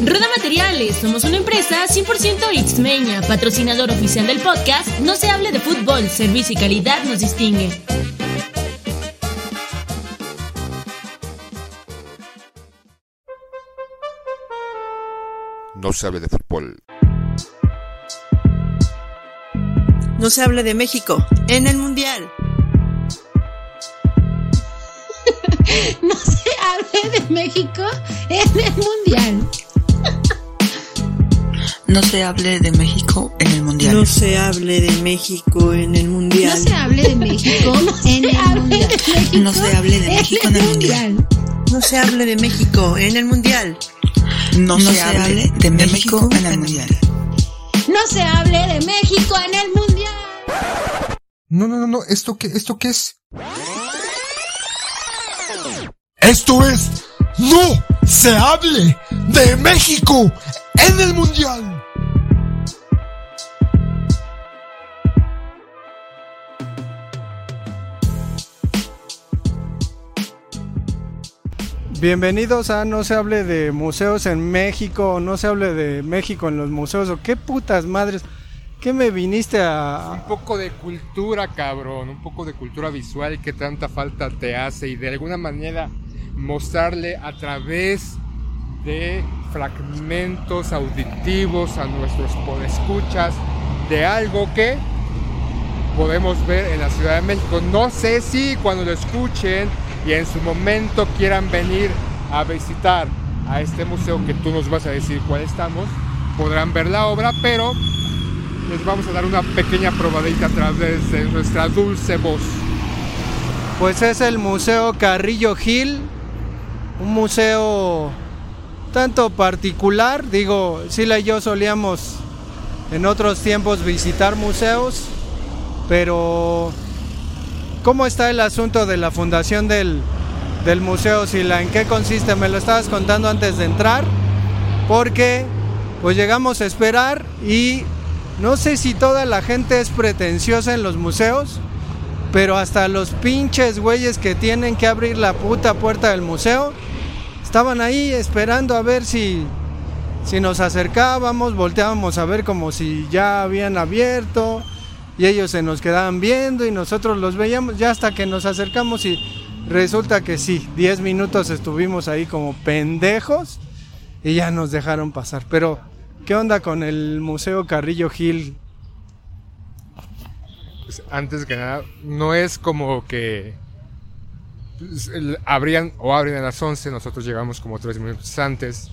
Roda Materiales, somos una empresa 100% Itzmeña, patrocinador oficial del podcast No se hable de fútbol, servicio y calidad nos distingue. No se hable de fútbol. No se hable de México en el Mundial. no se de México en el Mundial. No se hable de México en el Mundial. No se hable de México en el Mundial. No se hable de México en el Mundial. No se hable de México en el Mundial. No se hable de México en el Mundial. No se hable de México en el Mundial. No se hable de México en el Mundial. No, no, no, no. ¿Esto qué, esto qué es? Esto es No se hable de México en el Mundial. Bienvenidos a No se hable de museos en México, no se hable de México en los museos, o qué putas madres, ¿qué me viniste a...? Un poco de cultura, cabrón, un poco de cultura visual que tanta falta te hace y de alguna manera mostrarle a través de fragmentos auditivos a nuestros podescuchas de algo que podemos ver en la Ciudad de México. No sé si cuando lo escuchen y en su momento quieran venir a visitar a este museo que tú nos vas a decir cuál estamos, podrán ver la obra, pero les vamos a dar una pequeña probadita a través de nuestra dulce voz. Pues es el Museo Carrillo Gil, un museo tanto particular, digo, Sila y yo solíamos en otros tiempos visitar museos, pero ¿cómo está el asunto de la fundación del, del museo Sila? ¿En qué consiste? Me lo estabas contando antes de entrar, porque pues llegamos a esperar y no sé si toda la gente es pretenciosa en los museos, pero hasta los pinches güeyes que tienen que abrir la puta puerta del museo estaban ahí esperando a ver si, si nos acercábamos, volteábamos a ver como si ya habían abierto y ellos se nos quedaban viendo y nosotros los veíamos ya hasta que nos acercamos y resulta que sí, 10 minutos estuvimos ahí como pendejos y ya nos dejaron pasar. Pero, ¿qué onda con el Museo Carrillo Gil? Pues, antes que nada, no es como que abrían o abren a las 11, nosotros llegamos como 3 minutos antes.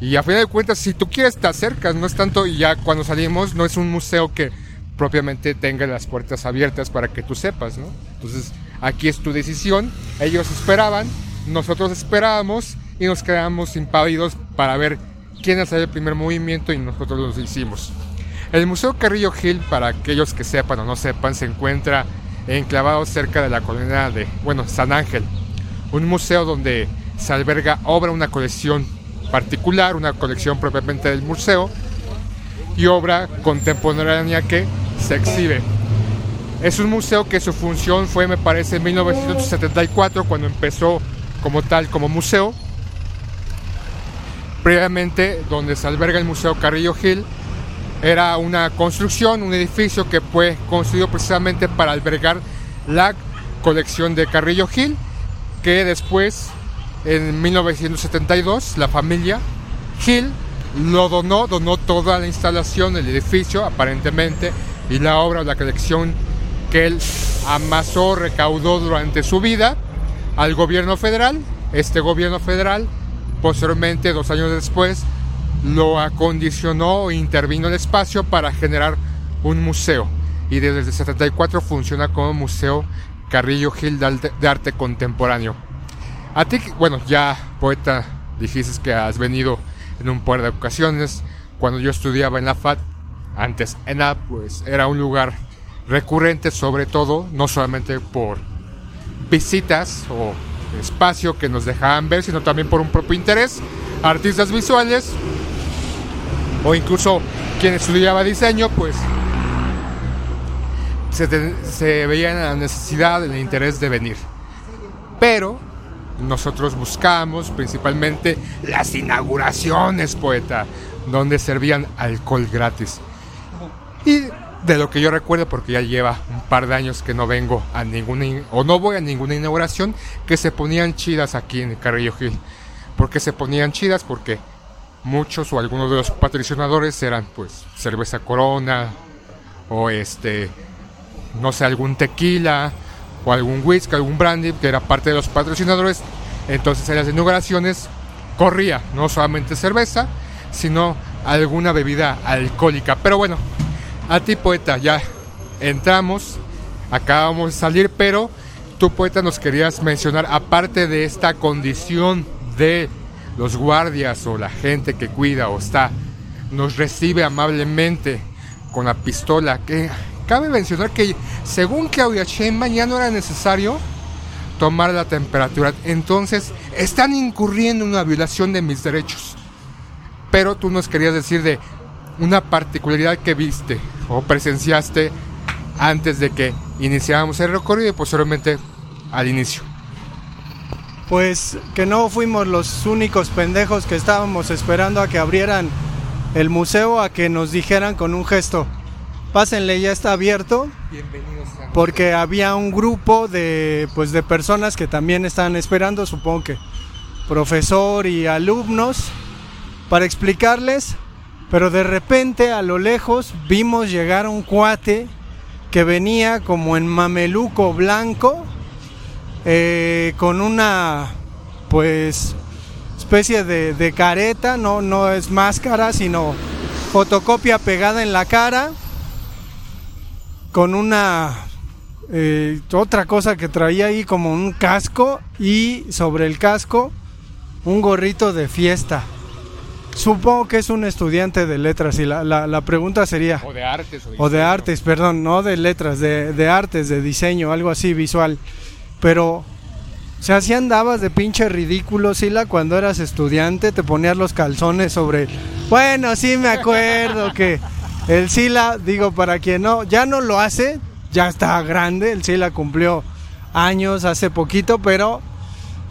Y a final de cuentas, si tú quieres te acercas, no es tanto, y ya cuando salimos, no es un museo que propiamente tenga las puertas abiertas para que tú sepas, ¿no? Entonces, aquí es tu decisión, ellos esperaban, nosotros esperábamos y nos quedamos impávidos para ver quién hacía el primer movimiento y nosotros lo hicimos. El Museo Carrillo Gil, para aquellos que sepan o no sepan, se encuentra enclavado cerca de la colonia de, bueno, San Ángel. Un museo donde se alberga obra, una colección particular, una colección propiamente del museo y obra contemporánea que se exhibe. Es un museo que su función fue, me parece, en 1974, cuando empezó como tal, como museo. Previamente, donde se alberga el Museo Carrillo Gil, era una construcción, un edificio que fue construido precisamente para albergar la colección de Carrillo Gil, que después, en 1972, la familia Gil lo donó, donó toda la instalación, el edificio, aparentemente, y la obra, la colección que él amasó, recaudó durante su vida al gobierno federal. Este gobierno federal, posteriormente, dos años después, lo acondicionó e intervino el espacio para generar un museo. Y desde el 74 funciona como Museo Carrillo Gil de Arte, Contemporáneo. A ti, bueno, ya poeta, dijiste que has venido en un par de ocasiones. Cuando yo estudiaba en la FAT, antes en A, pues era un lugar recurrente, sobre todo, no solamente por visitas o espacio que nos dejaban ver, sino también por un propio interés. Artistas visuales o incluso quien estudiaba diseño, pues se, te- se veía en la necesidad, el interés de venir. Pero nosotros buscamos principalmente las inauguraciones, poeta, donde servían alcohol gratis. Y de lo que yo recuerdo, porque ya lleva un par de años que no vengo a ninguna, o no voy a ninguna inauguración, que se ponían chidas aquí en Carrillo Gil. ¿Por qué se ponían chidas? Porque muchos o algunos de los patrocinadores eran pues cerveza corona, o este, no sé, algún tequila, o algún whisky, algún brandy, que era parte de los patrocinadores. Entonces en las inauguraciones corría no solamente cerveza, sino alguna bebida alcohólica. Pero bueno, a ti poeta, ya entramos, acabamos de salir, pero tú poeta nos querías mencionar, aparte de esta condición de los guardias o la gente que cuida o está, nos recibe amablemente con la pistola, que cabe mencionar que según Claudia Sheinbaum ya no era necesario tomar la temperatura. Entonces, están incurriendo en una violación de mis derechos. Pero tú nos querías decir de una particularidad que viste o presenciaste antes de que iniciáramos el recorrido y posteriormente al inicio. Pues que no fuimos los únicos pendejos que estábamos esperando a que abrieran el museo, a que nos dijeran con un gesto, pásenle, ya está abierto. Bienvenidos Porque había un grupo de, pues, de personas que también estaban esperando, supongo que profesor y alumnos, para explicarles, pero de repente a lo lejos vimos llegar un cuate que venía como en mameluco blanco, eh, con una, pues, especie de, careta, no, no es máscara, sino fotocopia pegada en la cara con una eh, otra cosa que traía ahí como un casco y sobre el casco un gorrito de fiesta. Supongo que es un estudiante de letras y la, la, la pregunta sería... O de artes. O de artes, perdón, no de letras, de, de artes, de diseño, algo así visual. Pero, o sea, si andabas de pinche ridículo, Sila, cuando eras estudiante, te ponías los calzones sobre... Bueno, sí me acuerdo que el Sila, digo, para quien no, ya no lo hace, ya está grande, el Sila cumplió años hace poquito, pero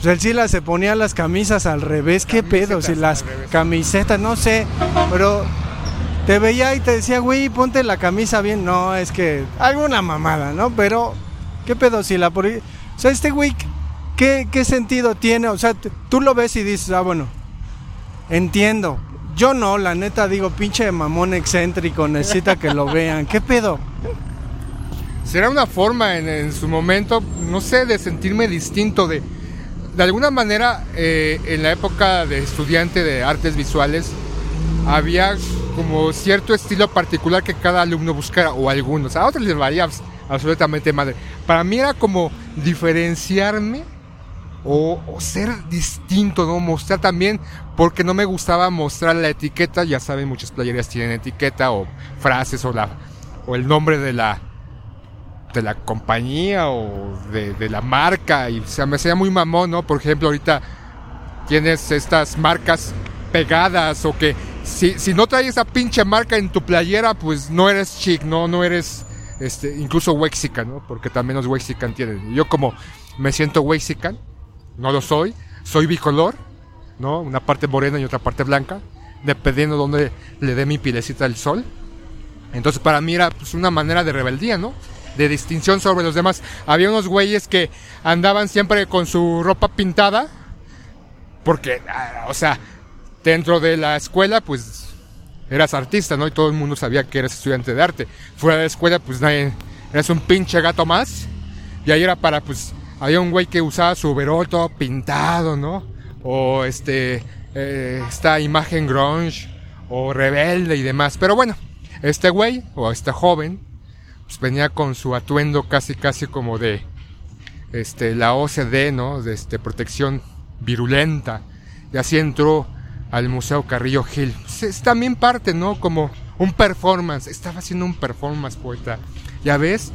pues el Sila se ponía las camisas al revés, qué pedo, si las camisetas, no sé, pero te veía y te decía, güey, ponte la camisa bien, no, es que alguna mamada, ¿no? Pero, ¿qué pedo, Sila? Por... O sea, este güey, ¿qué, ¿qué sentido tiene? O sea, tú lo ves y dices, ah, bueno, entiendo, yo no, la neta digo, pinche mamón excéntrico, necesita que lo vean. ¿Qué pedo? Será una forma en, en su momento, no sé, de sentirme distinto, de, de alguna manera, eh, en la época de estudiante de artes visuales, había como cierto estilo particular que cada alumno buscara, o algunos, a otros les valía absolutamente madre. Para mí era como diferenciarme o, o, ser distinto, ¿no? Mostrar también, porque no me gustaba mostrar la etiqueta, ya saben, muchas playerías tienen etiqueta o frases o, la, o el nombre de la, de la compañía o de, la marca y se me hacía muy mamón, ¿no? Por ejemplo, ahorita tienes estas marcas pegadas o que si, si no traes esa pinche marca en tu playera, pues no eres chic, ¿no? No eres, este, incluso Wexican, ¿no? Porque también los Wexican tienen. Yo como me siento Wexican, no lo soy, soy bicolor, ¿no? Una parte morena y otra parte blanca, dependiendo de dónde le dé mi pilecita el sol. Entonces para mí era pues, una manera de rebeldía, ¿no? De distinción sobre los demás. Había unos güeyes que andaban siempre con su ropa pintada, porque, ah, o sea, dentro de la escuela, pues eras artista, ¿no? Y todo el mundo sabía que eras estudiante de arte. Fuera de la escuela, pues nadie, eras un pinche gato más. Y ahí era para, pues, había un güey que usaba su overol todo pintado, ¿no? O este, eh, esta imagen grunge, o rebelde y demás. Pero bueno, este güey, o este joven, pues venía con su atuendo casi, casi como de, este, la OCD, ¿no? De este, protección virulenta. Y así entró al Museo Carrillo Gil. Pues es también parte, ¿no? Como un performance. Estaba haciendo un performance, poeta. Ya ves,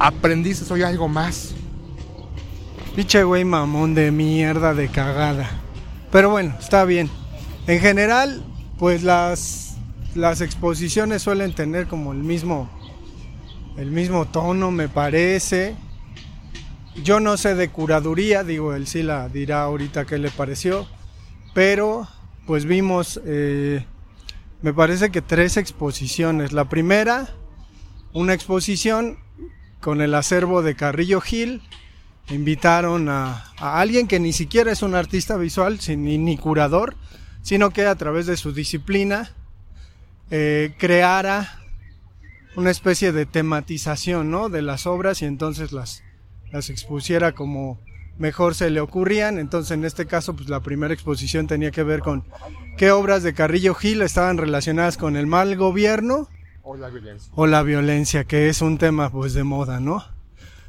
aprendiste, soy algo más. Pinche güey mamón de mierda de cagada. Pero bueno, está bien. En general, pues las, las exposiciones suelen tener como el mismo, el mismo tono, me parece. yo no sé de curaduría, digo, él sí la dirá ahorita qué le pareció, pero pues vimos, eh, me parece que tres exposiciones. La primera, una exposición con el acervo de Carrillo Gil, invitaron a, alguien que ni siquiera es un artista visual ni, ni curador, sino que a través de su disciplina eh, creara una especie de tematización ¿no? de las obras y entonces las, las expusiera como mejor se le ocurrían. Entonces en este caso pues la primera exposición tenía que ver con qué obras de Carrillo Gil estaban relacionadas con el mal gobierno O la violencia. o la violencia, que es un tema pues de moda, ¿no?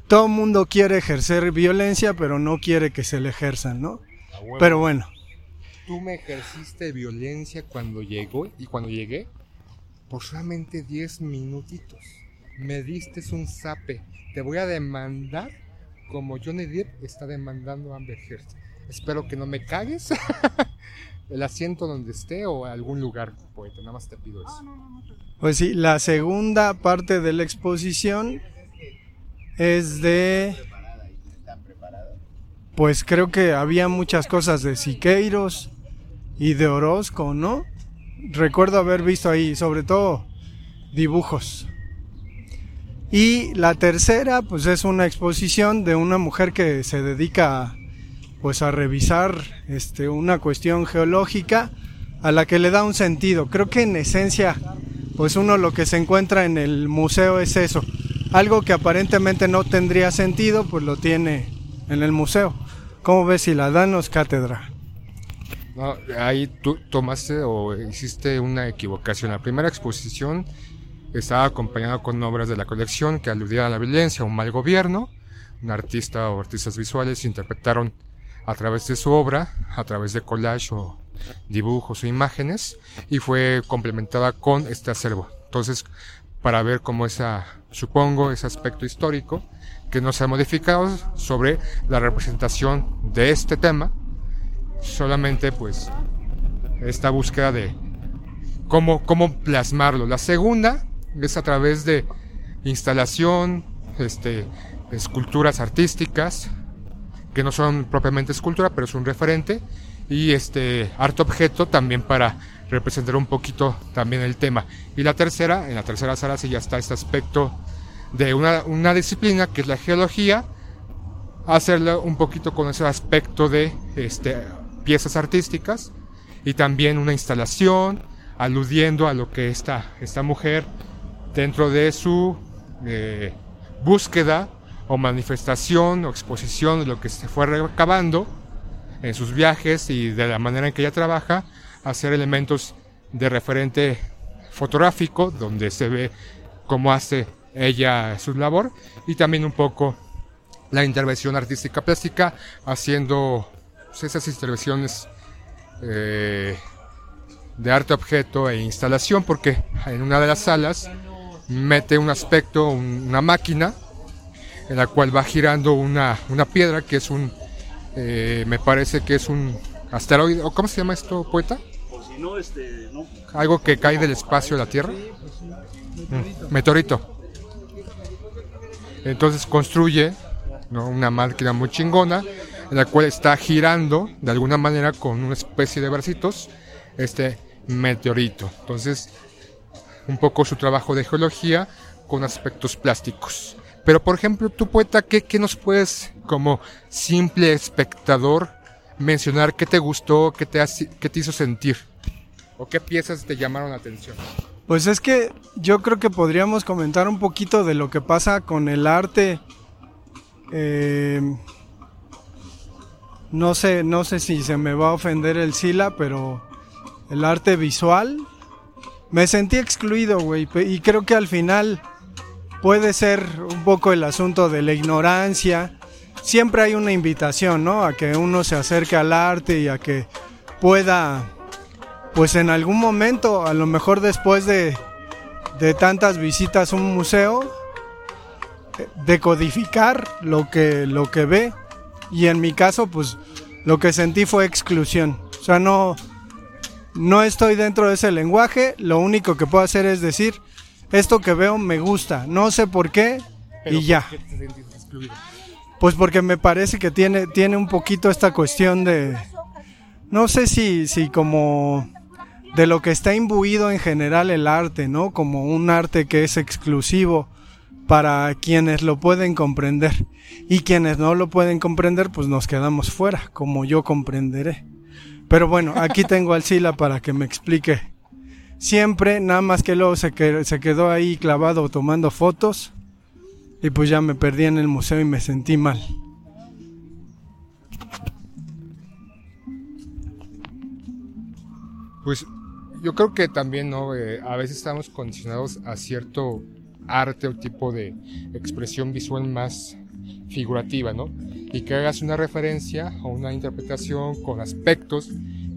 Todo el mundo quiere ejercer violencia, pero no quiere que se le ejerzan, ¿no? Pero bueno, Tú me ejerciste violencia cuando llegó y cuando llegué por solamente 10 minutitos. Me diste un zape. Te voy a demandar como Johnny Depp está demandando a Amber Heard. Espero que no me cagues el asiento donde esté o algún lugar, poeta. Nada más te pido eso. pues sí, la segunda parte de la exposición es de... Pues creo que había muchas cosas de Siqueiros y de Orozco, ¿no? Recuerdo haber visto ahí, sobre todo, dibujos. Y la tercera, pues es una exposición de una mujer que se dedica pues a revisar este, una cuestión geológica a la que le da un sentido. Creo que en esencia, pues uno lo que se encuentra en el museo es eso. Algo que aparentemente no tendría sentido, pues lo tiene en el museo. ¿Cómo ves si la danos cátedra? No, ahí tú tomaste o hiciste una equivocación. La primera exposición estaba acompañada con obras de la colección que aludían a la violencia, a un mal gobierno. Un artista o artistas visuales interpretaron a través de su obra, a través de collage o dibujos o imágenes, y fue complementada con este acervo. Entonces, para ver cómo esa, supongo, ese aspecto histórico que no se ha modificado sobre la representación de este tema, solamente pues esta búsqueda de cómo, cómo plasmarlo. La segunda es a través de instalación, este, esculturas artísticas, que no son propiamente escultura, pero es un referente, y este arte objeto también para representar un poquito también el tema. Y la tercera, en la tercera sala sí ya está este aspecto de una, una disciplina que es la geología, hacerlo un poquito con ese aspecto de este, piezas artísticas y también una instalación aludiendo a lo que esta, esta mujer dentro de su eh, búsqueda o manifestación o exposición de lo que se fue recabando en sus viajes y de la manera en que ella trabaja, hacer elementos de referente fotográfico donde se ve cómo hace ella su labor y también un poco la intervención artística plástica haciendo pues, esas intervenciones eh, de arte objeto e instalación porque en una de las salas mete un aspecto, un- una máquina en la cual va girando una, una piedra que es un, eh, me parece que es un asteroide, o ¿cómo se llama esto, poeta? Algo que cae del espacio a la Tierra. Mm, meteorito. Entonces construye ¿no? una máquina muy chingona en la cual está girando de alguna manera con una especie de bracitos este meteorito. Entonces, un poco su trabajo de geología con aspectos plásticos. Pero, por ejemplo, tú, poeta, ¿qué, qué nos puedes, como simple espectador, mencionar qué te gustó, qué te, qué te hizo sentir? ¿O qué piezas te llamaron la atención? Pues es que yo creo que podríamos comentar un poquito de lo que pasa con el arte. eh, no sé, no sé si se me va a ofender el Sila, pero el arte visual me sentí excluido, güey, y creo que al final puede ser un poco el asunto de la ignorancia. Siempre hay una invitación, ¿no? A que uno se acerque al arte y a que pueda pues en algún momento, a lo mejor después de, de tantas visitas a un museo, eh, decodificar lo que, lo que ve. Y en mi caso, pues lo que sentí fue exclusión. O sea, no, no estoy dentro de ese lenguaje. Lo único que puedo hacer es decir, esto que veo me gusta. No sé por qué y ya. ¿Por qué te excluido? Pues porque me parece que tiene, tiene un poquito esta cuestión de, no sé si, si como de lo que está imbuido en general el arte, ¿no? Como un arte que es exclusivo para quienes lo pueden comprender y quienes no lo pueden comprender pues nos quedamos fuera, como yo comprenderé. Pero bueno, aquí tengo al Sila para que me explique. Siempre, nada más que luego se, que, se quedó ahí clavado tomando fotos y pues ya me perdí en el museo y me sentí mal. Pues yo creo que también, ¿no? Eh, a veces estamos condicionados a cierto arte o tipo de expresión visual más figurativa, ¿no? Y que hagas una referencia o una interpretación con aspectos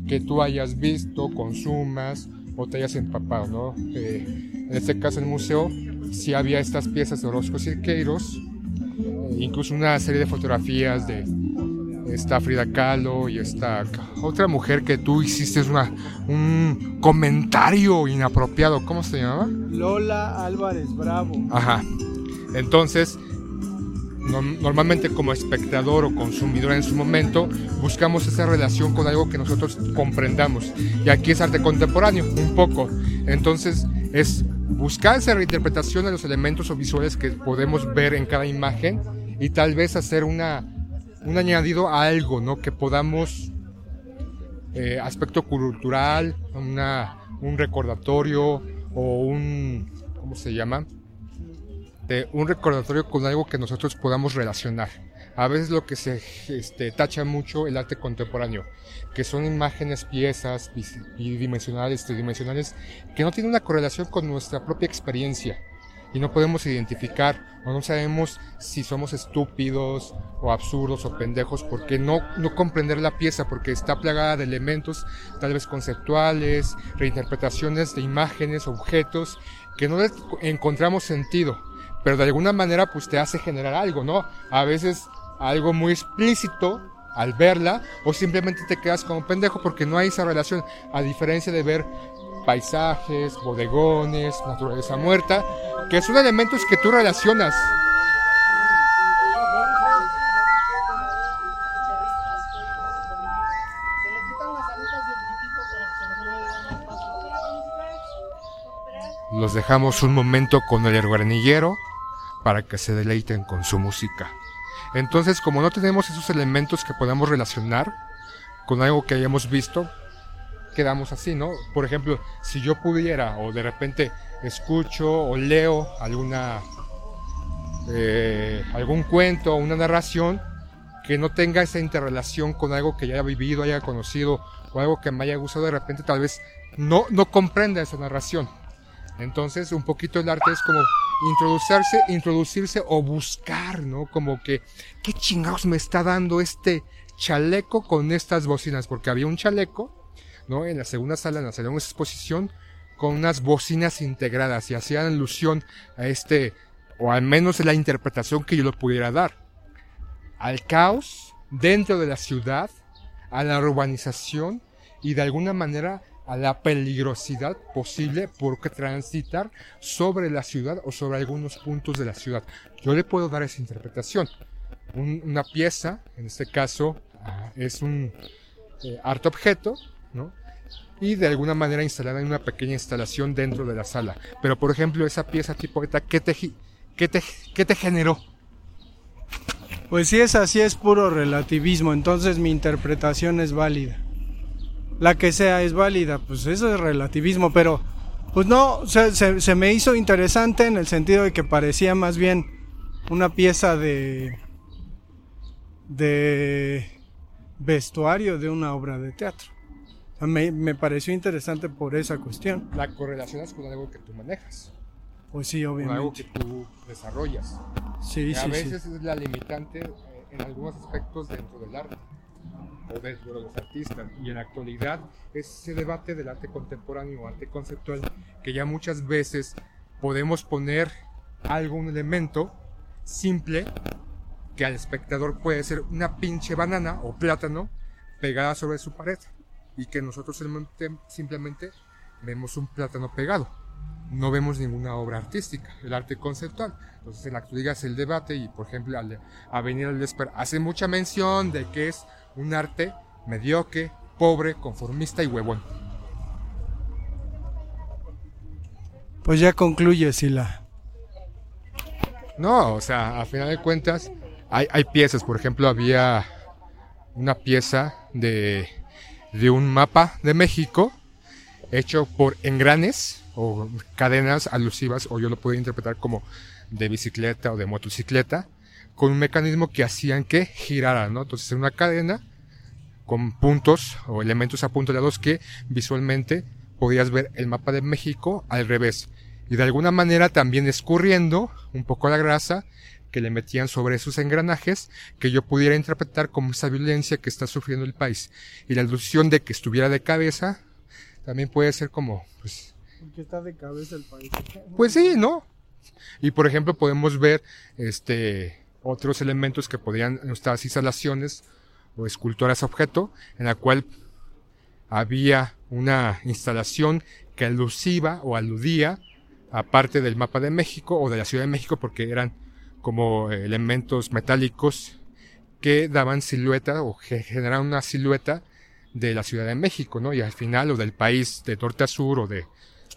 que tú hayas visto, consumas o te hayas empapado, ¿no? Eh, en este caso el museo sí había estas piezas de Orozco Cirqueiros, eh, incluso una serie de fotografías de esta Frida Kahlo y esta otra mujer que tú hiciste una, un comentario inapropiado, ¿cómo se llamaba? Lola Álvarez Bravo. Ajá. Entonces, normalmente como espectador o consumidor en su momento, buscamos esa relación con algo que nosotros comprendamos. Y aquí es arte contemporáneo, un poco. Entonces, es buscar esa reinterpretación de los elementos o visuales que podemos ver en cada imagen y tal vez hacer una un añadido a algo, ¿no? Que podamos, eh, aspecto cultural, una, un recordatorio o un, ¿cómo se llama? De un recordatorio con algo que nosotros podamos relacionar. A veces lo que se este, tacha mucho el arte contemporáneo, que son imágenes, piezas bidimensionales, tridimensionales, que no tienen una correlación con nuestra propia experiencia y no podemos identificar o no sabemos si somos estúpidos o absurdos o pendejos porque no, no comprender la pieza porque está plagada de elementos tal vez conceptuales, reinterpretaciones de imágenes, objetos que no encontramos sentido, pero de alguna manera pues te hace generar algo, ¿no? A veces algo muy explícito al verla o simplemente te quedas como pendejo porque no hay esa relación a diferencia de ver paisajes, bodegones, naturaleza muerta, que son elementos que tú relacionas. Los dejamos un momento con el herguanillero para que se deleiten con su música. Entonces, como no tenemos esos elementos que podamos relacionar con algo que hayamos visto, quedamos así, ¿no? Por ejemplo, si yo pudiera o de repente escucho o leo alguna eh, algún cuento o una narración que no tenga esa interrelación con algo que ya haya vivido, haya conocido o algo que me haya gustado, de repente tal vez no, no comprenda esa narración. Entonces, un poquito el arte es como introducirse, introducirse o buscar, ¿no? Como que, ¿qué chingados me está dando este chaleco con estas bocinas? Porque había un chaleco ¿no? En la segunda sala, en la segunda exposición, con unas bocinas integradas y hacían alusión a este, o al menos la interpretación que yo lo pudiera dar, al caos dentro de la ciudad, a la urbanización y de alguna manera a la peligrosidad posible por transitar sobre la ciudad o sobre algunos puntos de la ciudad. Yo le puedo dar esa interpretación. una pieza, en este caso, ah, es un eh, arte objeto, Y de alguna manera instalada en una pequeña instalación dentro de la sala. Pero por ejemplo, esa pieza tipo ¿qué te, generó? Pues si es así, es puro relativismo, entonces mi interpretación es válida. La que sea es válida, pues eso es relativismo, pero pues no, se, se, se me hizo interesante en el sentido de que parecía más bien una pieza de de vestuario de una obra de teatro. Me, me, pareció interesante por esa cuestión. La correlacionas con algo que tú manejas. Pues sí, obviamente. Con algo que tú desarrollas. Sí, sí, A veces es la limitante eh, en algunos aspectos dentro del arte o dentro de los artistas. Y en la actualidad ese debate del arte contemporáneo o arte conceptual que ya muchas veces podemos poner algún elemento simple que al espectador puede ser una pinche banana o plátano pegada sobre su pared y que nosotros simplemente vemos un plátano pegado. no vemos ninguna obra artística, el arte conceptual. Entonces en la actualidad es el debate y por ejemplo al- Avenida del Esper hace mucha mención de que es un arte mediocre, pobre, conformista y huevón. Pues ya concluye, Sila. No, o sea, a final de cuentas hay, hay piezas, por ejemplo había una pieza de, de un mapa de México hecho por engranes o cadenas alusivas, o yo lo puedo interpretar como de bicicleta o de motocicleta, con un mecanismo que hacían que girara, ¿no? Entonces una cadena con puntos o elementos apuntalados que visualmente podías ver el mapa de México al revés. Y de alguna manera también escurriendo un poco la grasa que le metían sobre esos engranajes que yo pudiera interpretar como esa violencia que está sufriendo el país. Y la ilusión de que estuviera de cabeza también puede ser como, pues, Porque está de cabeza el país. pues sí, ¿no? Y por ejemplo podemos ver este otros elementos que podrían estas instalaciones o esculturas objeto en la cual había una instalación que alusiva o aludía a parte del mapa de México o de la Ciudad de México porque eran como elementos metálicos que daban silueta o que generaban una silueta de la Ciudad de México, ¿no? Y al final o del país de norte a sur o de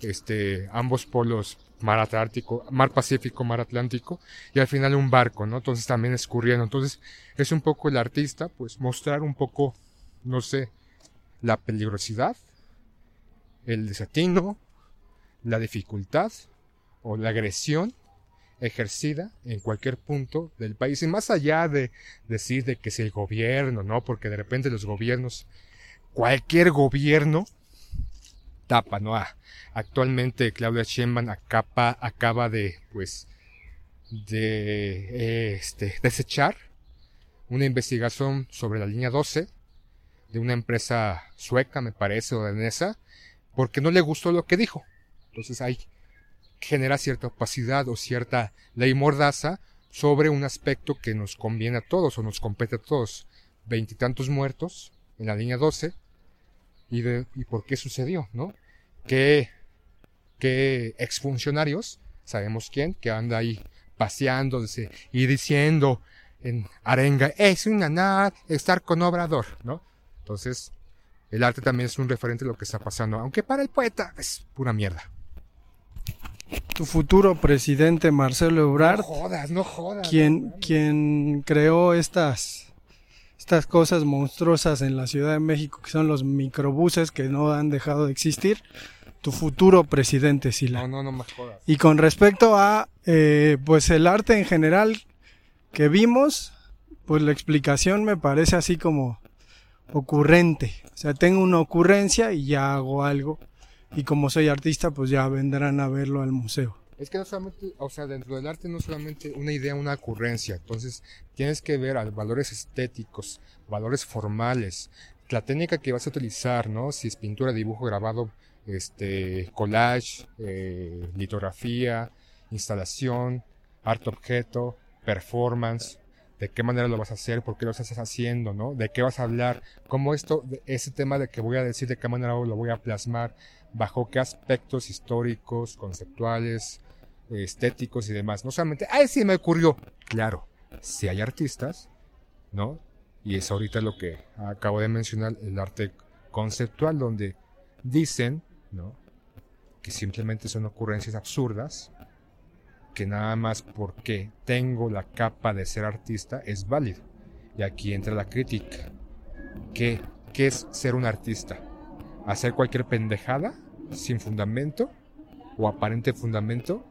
este ambos polos mar Atlántico, mar Pacífico, mar Atlántico y al final un barco, ¿no? Entonces también escurriendo. Entonces es un poco el artista, pues mostrar un poco, no sé, la peligrosidad, el desatino, la dificultad o la agresión ejercida en cualquier punto del país y más allá de decir de que si el gobierno, ¿no? Porque de repente los gobiernos, cualquier gobierno tapa, ¿no? Actualmente Claudia Sheinbaum acaba, acaba de, pues, de, este, desechar una investigación sobre la línea 12 de una empresa sueca, me parece, o danesa, porque no le gustó lo que dijo. Entonces hay genera cierta opacidad o cierta ley mordaza sobre un aspecto que nos conviene a todos o nos compete a todos. Veintitantos muertos en la línea 12 y, de, y por qué sucedió, ¿no? Que, que exfuncionarios, sabemos quién, que anda ahí paseándose y diciendo en arenga, es un ganar estar con Obrador, ¿no? Entonces, el arte también es un referente de lo que está pasando, aunque para el poeta es pura mierda. Tu futuro presidente Marcelo Ebrard, No jodas, no jodas. quien, quien creó estas, estas cosas monstruosas en la Ciudad de México, que son los microbuses que no han dejado de existir. Tu futuro presidente, Sila. No, no, no me jodas. Y con respecto a eh, pues el arte en general que vimos, pues la explicación me parece así como ocurrente. O sea, tengo una ocurrencia y ya hago algo. Y como soy artista, pues ya vendrán a verlo al museo. Es que no solamente, o sea, dentro del arte no solamente una idea, una ocurrencia. Entonces, tienes que ver a valores estéticos, valores formales, la técnica que vas a utilizar, ¿no? Si es pintura, dibujo, grabado, este, collage, eh, litografía, instalación, arte objeto, performance, de qué manera lo vas a hacer, por qué lo estás haciendo, ¿no? De qué vas a hablar, cómo esto, ese tema de que voy a decir, de qué manera lo voy a plasmar, bajo qué aspectos históricos, conceptuales, estéticos y demás. No solamente, ¡ay, sí me ocurrió! Claro, si hay artistas, ¿no? Y es ahorita lo que acabo de mencionar, el arte conceptual, donde dicen, ¿no? Que simplemente son ocurrencias absurdas, que nada más porque tengo la capa de ser artista es válido. Y aquí entra la crítica. ¿Qué, qué es ser un artista? ¿Hacer cualquier pendejada sin fundamento o aparente fundamento?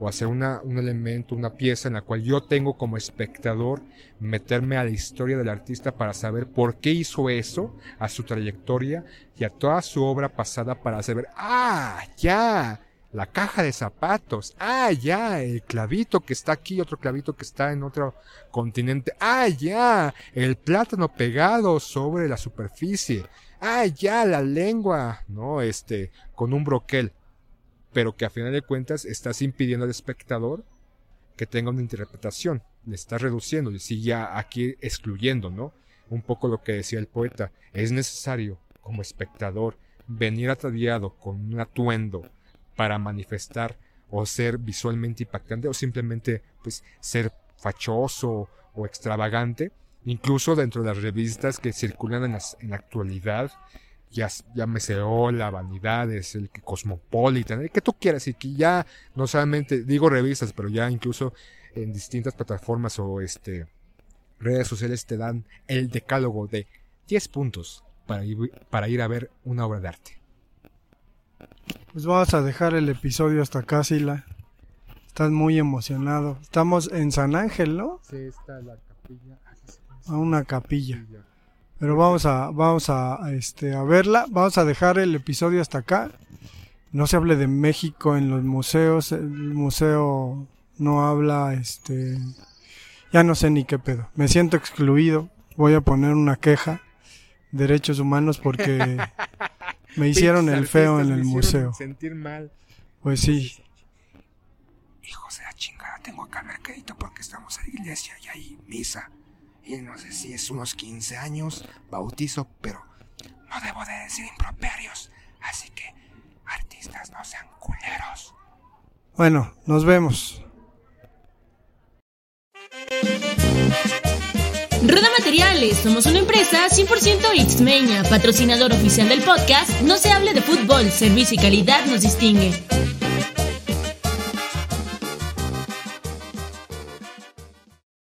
¿O hacer una, un elemento, una pieza en la cual yo tengo como espectador meterme a la historia del artista para saber por qué hizo eso, a su trayectoria y a toda su obra pasada para saber, ah, ya, la caja de zapatos, ah, ya, el clavito que está aquí, otro clavito que está en otro continente, ah, ya, el plátano pegado sobre la superficie, ah, ya, la lengua, no, este, con un broquel, pero que a final de cuentas estás impidiendo al espectador que tenga una interpretación, le estás reduciendo, le sigue ya aquí excluyendo, ¿no? Un poco lo que decía el poeta, es necesario como espectador venir ataviado con un atuendo para manifestar o ser visualmente impactante o simplemente pues ser fachoso o extravagante. Incluso dentro de las revistas que circulan en, las- en la actualidad, ya, llámese Hola, Vanidades, el que Cosmopolitan, el que tú quieras, y que ya no solamente digo revistas, pero ya incluso en distintas plataformas o este redes sociales te dan el decálogo de 10 puntos para ir, para ir a ver una obra de arte. Pues vamos a dejar el episodio hasta acá, Sila. Estás muy emocionado. Estamos en San Ángel, ¿no? Sí, está la capilla. A una capilla. Pero vamos a, vamos a, a, este, a verla. Vamos a dejar el episodio hasta acá. No se hable de México en los museos. El museo no habla, este, ya no sé ni qué pedo. Me siento excluido. Voy a poner una queja. Derechos humanos porque me hicieron el feo en el museo. Sentir mal. Pues sí. Hijos de la chingada, tengo que hablar crédito porque estamos en la iglesia y hay misa. Y no sé si es unos 15 años, bautizo, pero no debo de decir improperios. Así que, artistas, no sean culeros. Bueno, nos vemos. Roda Materiales, somos una empresa 100% Ixmeña, patrocinador oficial del podcast No se hable de fútbol, servicio y calidad nos distingue.